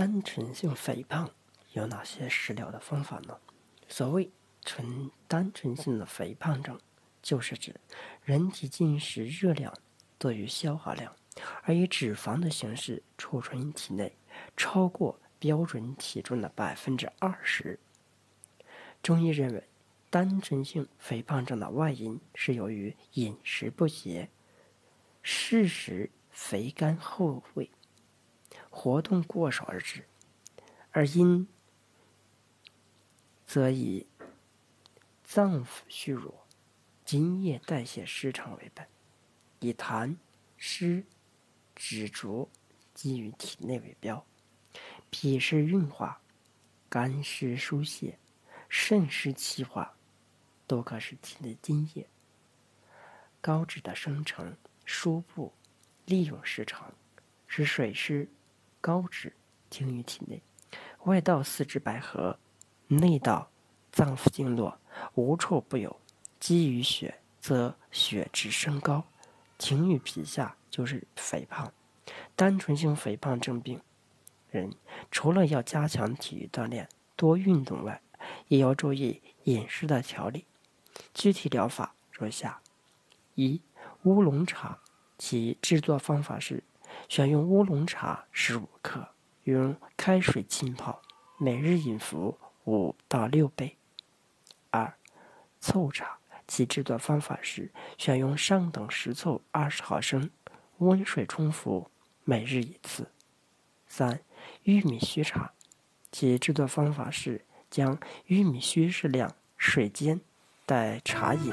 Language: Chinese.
单纯性肥胖有哪些食疗的方法呢？所谓纯单纯性的肥胖症，就是指人体进食热量多于消化量，而以脂肪的形式储存体内，超过标准体重的百分之二十。中医认为，单纯性肥胖症的外因是由于饮食不节，适时肥甘厚味。活动过少而致，而因则以脏腑虚弱、津液代谢失常为本，以痰湿脂浊积于体内为标，脾湿运化、肝湿疏泄、肾湿气化，都可使体内津液、高脂的生成、输布利用失常，使水湿。高脂停于体内，外道四肢百合，内道脏腑经络无处不有，积于血则血脂升高，停于皮下就是肥胖。单纯性肥胖症病人，除了要加强体育锻炼、多运动外，也要注意饮食的调理。具体疗法如下：一、乌龙茶，其制作方法是。选用乌龙茶十五克，用开水浸泡，每日饮服五到六杯。二、凑茶，其制作方法是：选用上等食凑二十毫升，温水冲服，每日一次。三、玉米须茶，其制作方法是：将玉米须适量水煎，待茶饮。